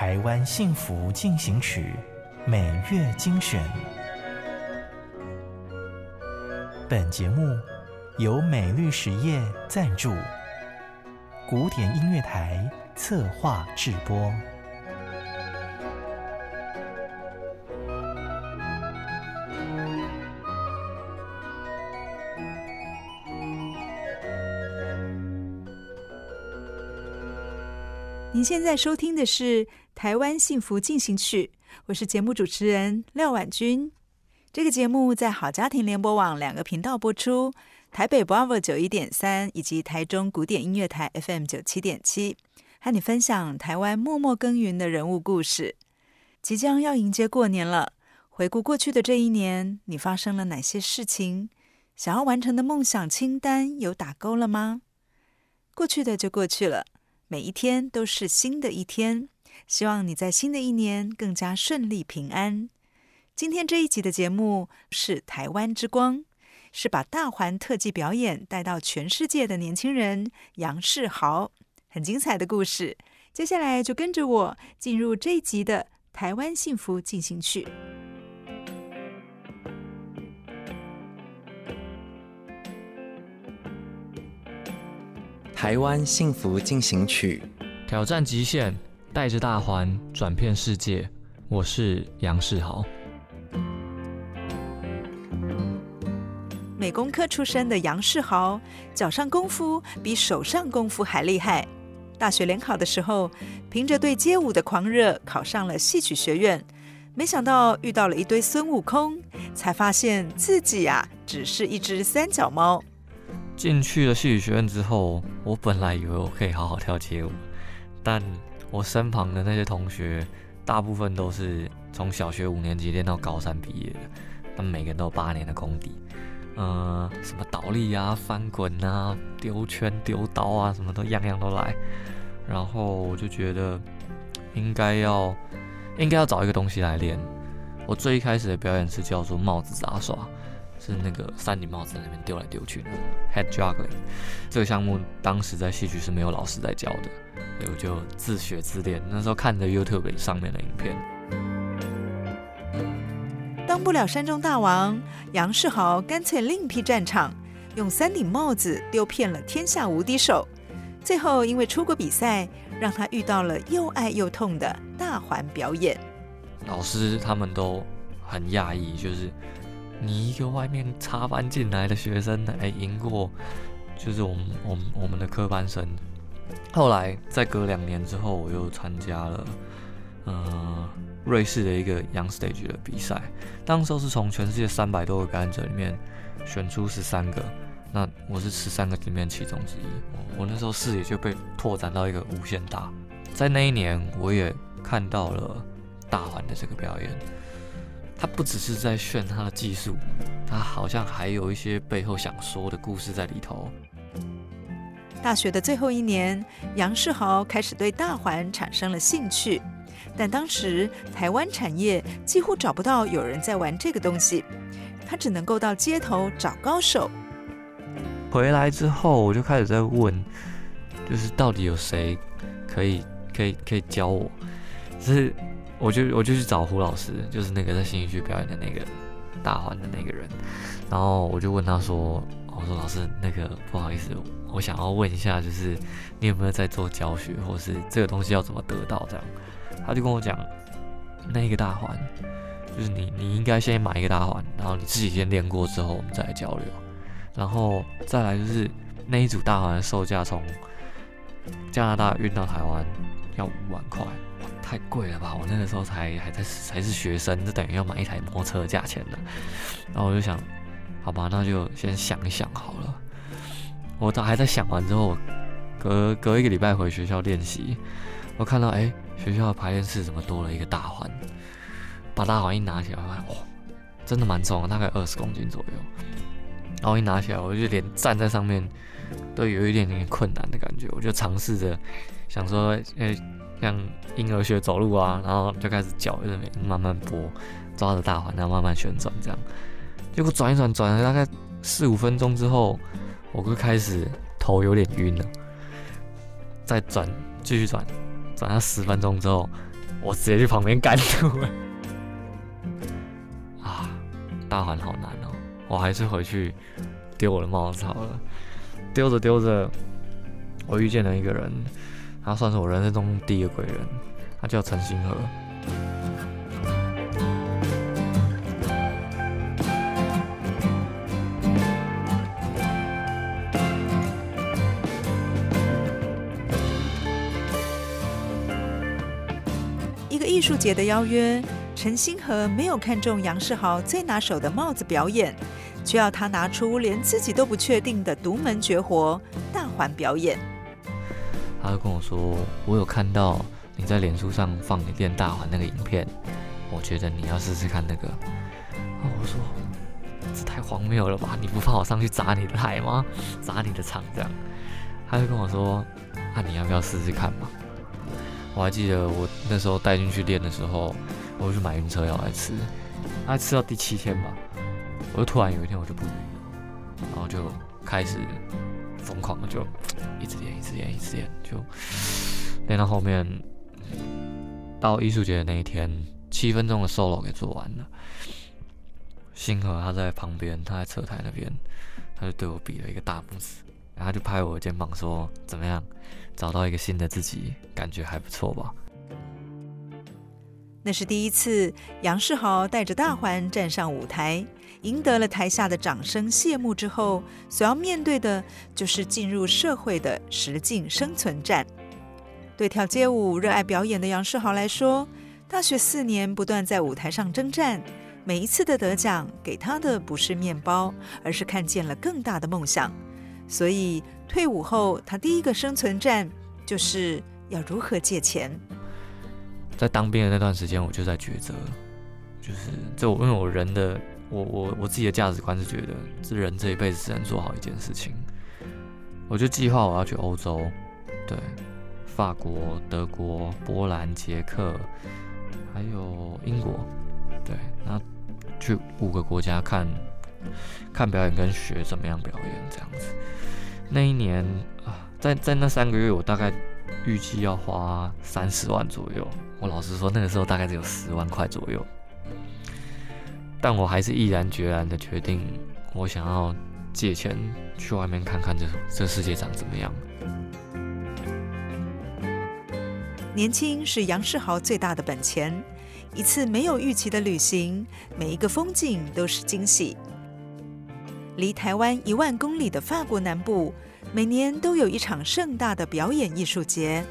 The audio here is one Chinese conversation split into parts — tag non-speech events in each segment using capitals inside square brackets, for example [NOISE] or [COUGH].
台湾幸福进行曲，每月精选。本节目由美律实业赞助，古典音乐台策划制播。您现在收听的是《台湾幸福进行曲》，我是节目主持人廖婉君。这个节目在好家庭联播网两个频道播出，台北 Bravo 九一点三以及台中古典音乐台 FM 九七点七，和你分享台湾默默耕耘的人物故事。即将要迎接过年了，回顾过去的这一年，你发生了哪些事情？想要完成的梦想清单有打勾了吗？过去的就过去了，每一天都是新的一天。希望你在新的一年更加顺利平安。今天这一集的节目是台湾之光，是把大环特技表演带到全世界的年轻人杨世豪，很精彩的故事。接下来就跟着我进入这一集的台湾幸福进行曲。台湾幸福进行曲，挑战极限，带着大环转遍世界。我是杨世豪。美工科出身的杨世豪，脚上功夫比手上功夫还厉害。大学联考的时候，凭着对街舞的狂热，考上了戏曲学院。没想到遇到了一堆孙悟空，才发现自己呀、啊，只是一只三脚猫。进去了戏曲学院之后，我本来以为我可以好好跳街舞，但我身旁的那些同学，大部分都是从小学五年级练到高三毕业的，他们每个人都有八年的功底。呃，什么倒立啊、翻滚啊、丢圈、丢刀啊，什么都样样都来。然后我就觉得应该要 [LAUGHS] 应该要找一个东西来练。我最一开始的表演是叫做帽子杂耍，是那个三顶帽子在那边丢来丢去的 head juggling。这个项目当时在戏曲是没有老师在教的，我就自学自练。那时候看着 YouTube 上面的影片。当不了山中大王，杨世豪干脆另辟战场，用三顶帽子丢遍了天下无敌手。最后因为出国比赛，让他遇到了又爱又痛的大环表演。老师他们都很讶异，就是你一个外面插班进来的学生，哎，赢过就是我们我们我们的科班生。后来再隔两年之后，我又参加了，嗯、呃。瑞士的一个 Young Stage 的比赛，当时候是从全世界三百多个表演者里面选出十三个，那我是十三个里面其中之一。我那时候视野就被拓展到一个无限大。在那一年，我也看到了大环的这个表演，他不只是在炫他的技术，他好像还有一些背后想说的故事在里头。大学的最后一年，杨世豪开始对大环产生了兴趣。但当时台湾产业几乎找不到有人在玩这个东西，他只能够到街头找高手。回来之后，我就开始在问，就是到底有谁可以可以可以教我？是，我就我就去找胡老师，就是那个在新一区表演的那个大环的那个人。然后我就问他说：“我说老师，那个不好意思，我想要问一下，就是你有没有在做教学，或是这个东西要怎么得到这样？”他就跟我讲，那个大环，就是你，你应该先买一个大环，然后你自己先练过之后，我们再来交流。然后再来就是那一组大环的售价从加拿大运到台湾要五万块，太贵了吧？我那个时候才还在还是学生，就等于要买一台摩托车价钱了。然后我就想，好吧，那就先想一想好了。我都还在想完之后，隔隔一个礼拜回学校练习。我看到，哎，学校的排练室怎么多了一个大环？把大环一拿起来，哇，真的蛮重的，大概二十公斤左右。然后一拿起来，我就连站在上面都有一点点困难的感觉。我就尝试着想说，诶，像婴儿学走路啊，然后就开始脚在那边慢慢拨，抓着大环，然后慢慢旋转这样。结果转一转，转了大概四五分钟之后，我就开始头有点晕了。再转，继续转，转了十分钟之后，我直接去旁边干吐了。[LAUGHS] 啊，大环好难哦，我还是回去丢我的帽子好了。丢着丢着，我遇见了一个人，他算是我人生中第一个贵人，他叫陈星河。一个艺术节的邀约，陈星河没有看中杨世豪最拿手的帽子表演，却要他拿出连自己都不确定的独门绝活——大环表演。他就跟我说：“我有看到你在脸书上放你练大环那个影片，我觉得你要试试看那个。”我说：“这太荒谬了吧？你不怕我上去砸你的台吗？砸你的场这样？”他就跟我说：“那、你要不要试试看嘛？”我还记得我那时候带进去练的时候，我就去买晕车药来吃，大概吃到第七天吧，我就突然有一天我就不晕了，然后就开始疯狂的就一直练，一直练，一直练，就练到后面到艺术节的那一天，七分钟的 solo 给做完了。星河他在旁边，他在车台那边，他就对我比了一个大拇指，然后他就拍我肩膀说：“怎么样？”找到一个新的自己，感觉还不错吧？那是第一次，杨世豪带着大环站上舞台，赢得了台下的掌声。谢幕之后，所要面对的就是进入社会的实境生存战。对跳街舞、热爱表演的杨世豪来说，大学四年不断在舞台上征战，每一次的得奖给他的不是面包，而是看见了更大的梦想。所以退伍后，他第一个生存战就是要如何借钱。在当兵的那段时间，我就在抉择，就是就因为我人的我我我自己的价值观是觉得，这人这一辈子只能做好一件事情。我就计划我要去欧洲，对，法国、德国、波兰、捷克，还有英国，对，然后去五个国家看。看表演跟学怎么样表演这样子。那一年啊，在在那三个月，我大概预计要花三十万左右。我老实说，那个时候大概只有十万块左右。但我还是毅然决然的决定，我想要借钱去外面看看这这世界长怎么样。年轻是杨世豪最大的本钱。一次没有预期的旅行，每一个风景都是惊喜。离台湾一万公里的法国南部，每年都有一场盛大的表演艺术节，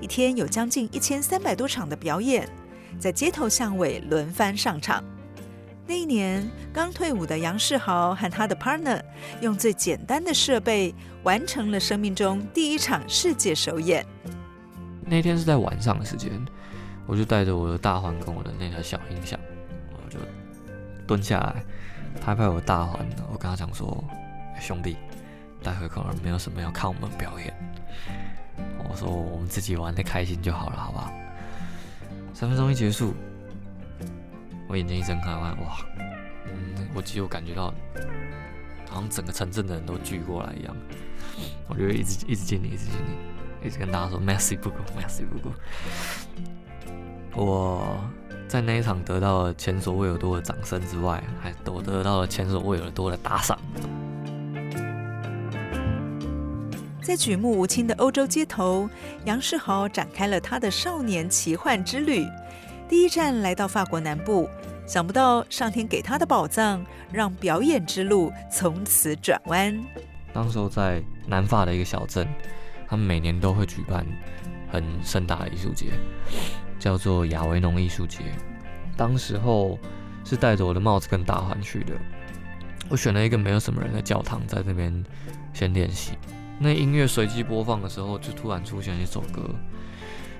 一天有将近一千三百多场的表演，在街头巷尾轮番上场。那一年刚退伍的杨世豪和他的 partner 用最简单的设备完成了生命中第一场世界首演。那天是在晚上的时间，我就带着我的大环跟我的那台小音响，我就蹲下来。拍拍我大环，我跟他讲说：“兄弟，待会可能没有什么要看我们表演。我说我们自己玩的开心就好了，好不好？”三分钟一结束，我眼睛一睁开，哇，嗯，我其实我感觉到，好像整个城镇的人都聚过来一样。我就一直一直敬你，一直敬你，一直跟大家说 “Merci beaucoup，Merci beaucoup”。我。在那一场得到了前所未有多的掌声之外，还都得到了前所未有多的打赏。在举目无亲的欧洲街头，杨世豪展开了他的少年奇幻之旅。第一站来到法国南部，想不到上天给他的宝藏，让表演之路从此转弯。当时候在南法的一个小镇，他们每年都会举办很盛大的艺术节。叫做亚维农艺术节，当时候是带着我的帽子跟大环去的。我选了一个没有什么人的教堂，在那边先练习。那音乐随机播放的时候，就突然出现一首歌，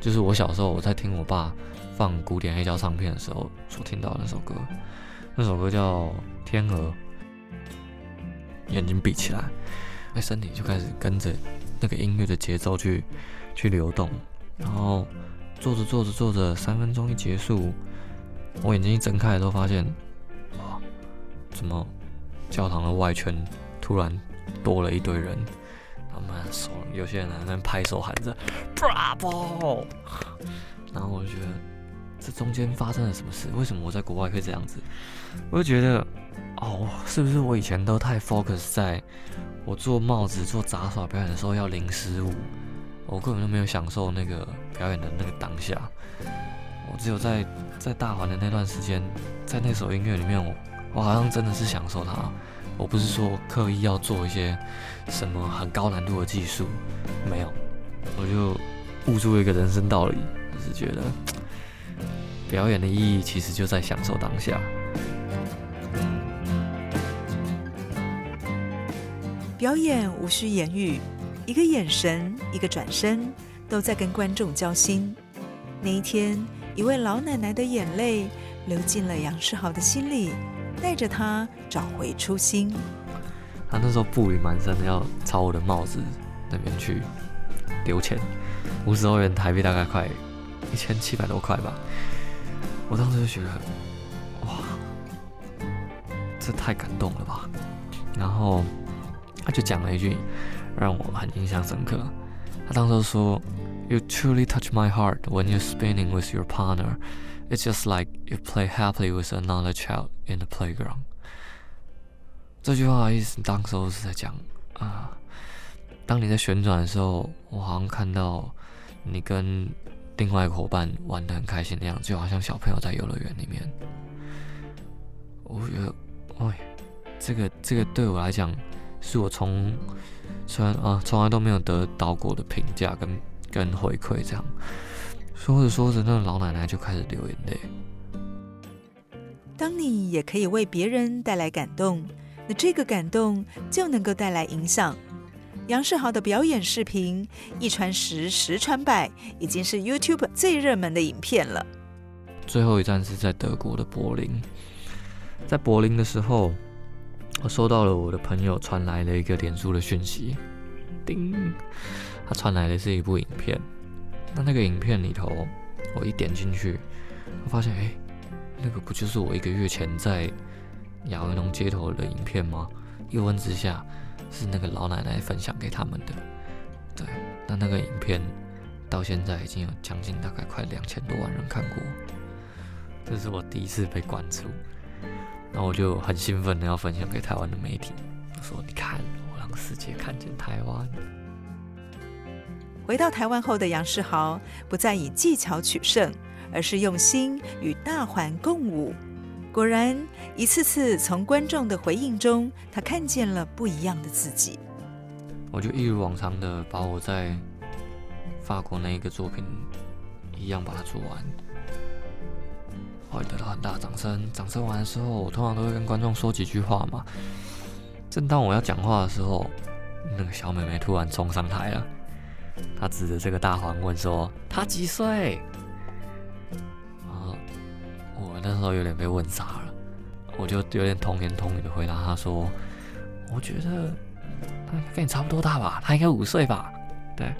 就是我小时候我在听我爸放古典黑胶唱片的时候所听到的那首歌，那首歌叫《天鹅》。眼睛闭起来，那身体就开始跟着那个音乐的节奏去去流动，然后做着做着做着，三分钟一结束，我眼睛一睁开都发现，哇，怎么教堂的外圈突然多了一堆人？他们手有些人还在拍手喊着 “Bravo”，然后我就觉得这中间发生了什么事？为什么我在国外会这样子？我就觉得。哦，是不是我以前都太 focus 在我做帽子、做杂耍表演的时候要零失误，我根本就没有享受那个表演的那个当下。我只有在在大环的那段时间，在那首音乐里面，我我好像真的是享受它。我不是说刻意要做一些什么很高难度的技术，没有，我就悟出了一个人生道理，就是觉得表演的意义其实就在享受当下。表演无需言语，一个眼神，一个转身，都在跟观众交心。那一天，一位老奶奶的眼泪流进了杨世豪的心里，带着他找回初心。他那时候步履蹒跚的要朝我的帽子那边去丢钱，五十欧元台币大概快一千七百多块吧。我当时就觉得，哇，这太感动了吧！然后。他就讲了一句让我很印象深刻。他当时说：“You truly touch my heart when you're spinning with your partner. It's just like you play happily with another child in the playground.” 这句话的意思，当时候是在讲啊，当你在旋转的时候，我好像看到你跟另外一个伙伴玩的很开心的样子，就好像小朋友在游乐园里面。我觉得，哎，这个这个对我来讲。是我从虽然啊从来都没有得到过的评价跟跟回馈，这样说着说着，那个老奶奶就开始流眼泪。当你也可以为别人带来感动，那这个感动就能够带来影响。杨世豪的表演视频一传十，十传百，已经是 YouTube 最热门的影片了。最后一站是在德国的柏林，在柏林的时候。我收到了我的朋友传来了一个脸书的讯息，叮，他传来的是一部影片。那那个影片里头，我一点进去，我发现，哎，那个不就是我一个月前在亚文农街头的影片吗？一问之下，是那个老奶奶分享给他们的。对，那那个影片到现在已经有将近大概快两千多万人看过，这是我第一次被关注。然后我就很兴奋的要分享给台湾的媒体，我说：“你看，我让世界看见台湾。”回到台湾后的杨世豪不再以技巧取胜，而是用心与大环共舞。果然，一次次从观众的回应中，他看见了不一样的自己。我就一如往常的把我在法国那一个作品一样把它做完。会得到很大的掌声。掌声完的时候，我通常都会跟观众说几句话嘛。正当我要讲话的时候，那个小妹妹突然冲上台了。她指着这个大环问说：“她几岁？”啊我那时候有点被问傻了，我就有点童言童语的回答她说：“我觉得她跟你差不多大吧，她应该五岁吧。”对。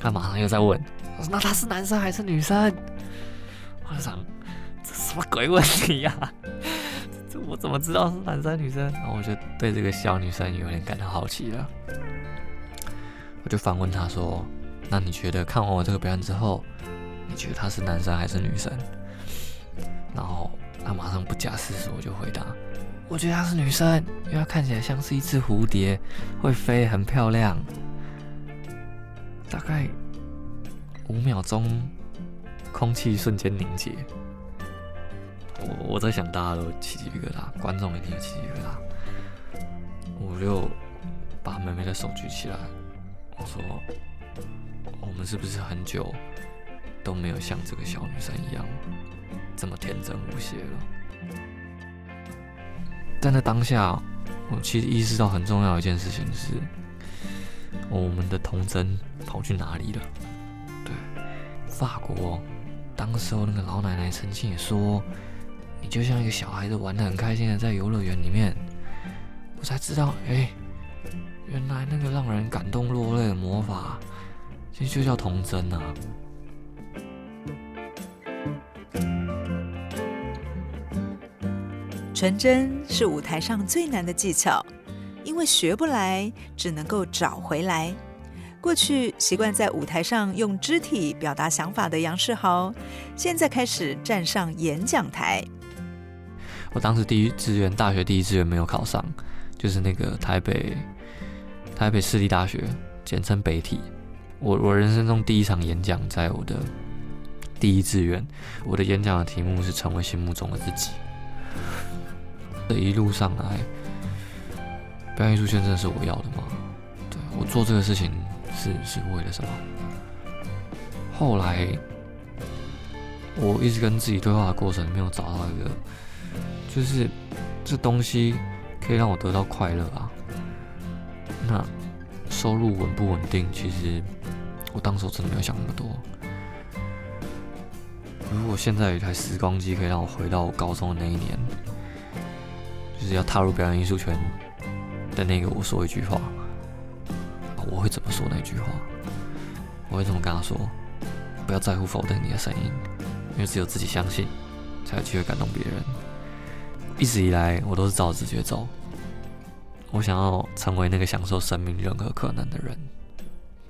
她马上又在问：“那她是男生还是女生？”我就想。什么鬼问题呀、这 [LAUGHS] 我怎么知道是男生女生？然后我就对这个小女生有点感到好奇了。我就反问她说：“那你觉得看完我这个表演之后，你觉得他是男生还是女生？”然后她马上不假思索就回答：“我觉得她是女生，因为她看起来像是一只蝴蝶，会飞，很漂亮。”大概五秒钟，空气瞬间凝结。我我在想，大家都起鸡皮疙瘩，观众一定有起鸡皮疙瘩。我就把妹妹的手举起来，我说：“我们是不是很久都没有像这个小女生一样这么天真无邪了？”但在当下，我其实意识到很重要的一件事情是，我们的童真跑去哪里了？对，法国，当时候那个老奶奶曾经也说，你就像一个小孩子玩的很开心的在游乐园里面，我才知道，哎、原来那个让人感动落泪的魔法，其实就叫童真啊。纯真是舞台上最难的技巧，因为学不来，只能够找回来。过去习惯在舞台上用肢体表达想法的杨世豪，现在开始站上演讲台。我当时第一志愿，大学第一志愿没有考上，就是那个台北台北市立大学，简称北体。我我人生中第一场演讲，在我的第一志愿，我的演讲的题目是成为心目中的自己。这一路上来，表演艺术圈真的是我要的吗？对，我做这个事情是是为了什么？后来，我一直跟自己对话的过程，没有找到一个，就是这东西可以让我得到快乐啊。那收入稳不稳定？其实我当时真的没有想那么多。如果现在有一台时光机，可以让我回到我高中的那一年。就是要踏入表演艺术圈的那个，我说一句话，我会怎么说那句话？我会怎么跟他说？不要在乎否定你的声音，因为只有自己相信，才有机会感动别人。一直以来，我都是照直觉走。我想要成为那个享受生命任何可能的人。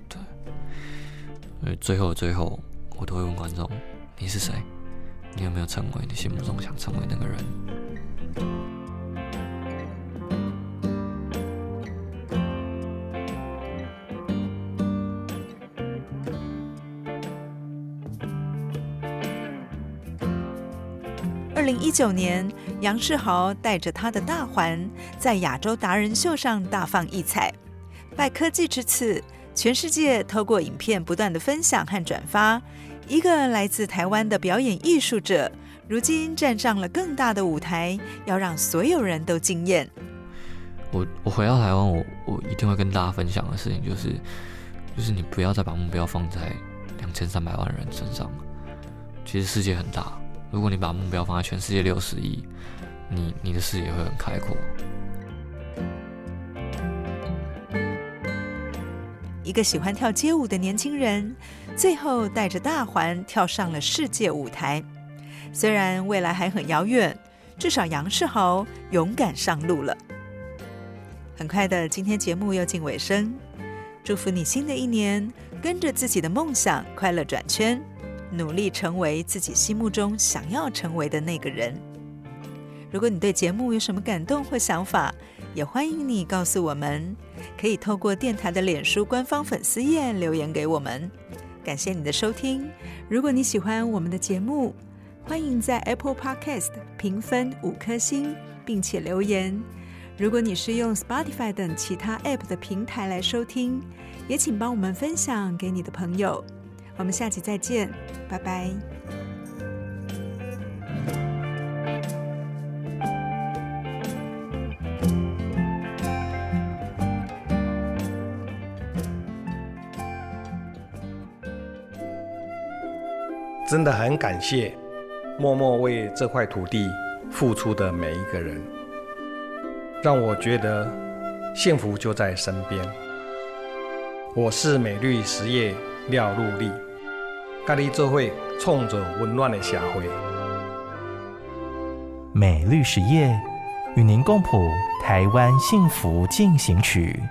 对，所以最后的最后，我都会问观众：你是谁？你有没有成为你心目中想成为那个人？零一九年，杨世豪带着他的大环在亚洲达人秀上大放异彩。拜科技之赐，全世界透过影片不断的分享和转发，一个来自台湾的表演艺术者，如今站上了更大的舞台，要让所有人都惊艳。我我回到台湾，我我一定会跟大家分享的事情就是，就是你不要再把目标放在两千三百万人身上，其实世界很大。如果你把目标放在全世界六十亿，你你的视野会很开阔。一个喜欢跳街舞的年轻人，最后带着大环跳上了世界舞台。虽然未来还很遥远，至少杨世豪勇敢上路了。很快的，今天节目又进尾声，祝福你新的一年跟着自己的梦想快乐转圈。努力成为自己心目中想要成为的那个人。如果你对节目有什么感动或想法，也欢迎你告诉我们。可以透过电台的脸书官方粉丝页留言给我们。感谢你的收听。如果你喜欢我们的节目，欢迎在 Apple Podcast 评分五颗星，并且留言。如果你是用 Spotify 等其他 App 的平台来收听，也请帮我们分享给你的朋友。我们下期再见，拜拜。真的很感谢默默为这块土地付出的每一个人，让我觉得幸福就在身边。我是美绿实业廖禄立。跟你做伙创造温暖的社会。美绿实业与您共谱台湾幸福进行曲。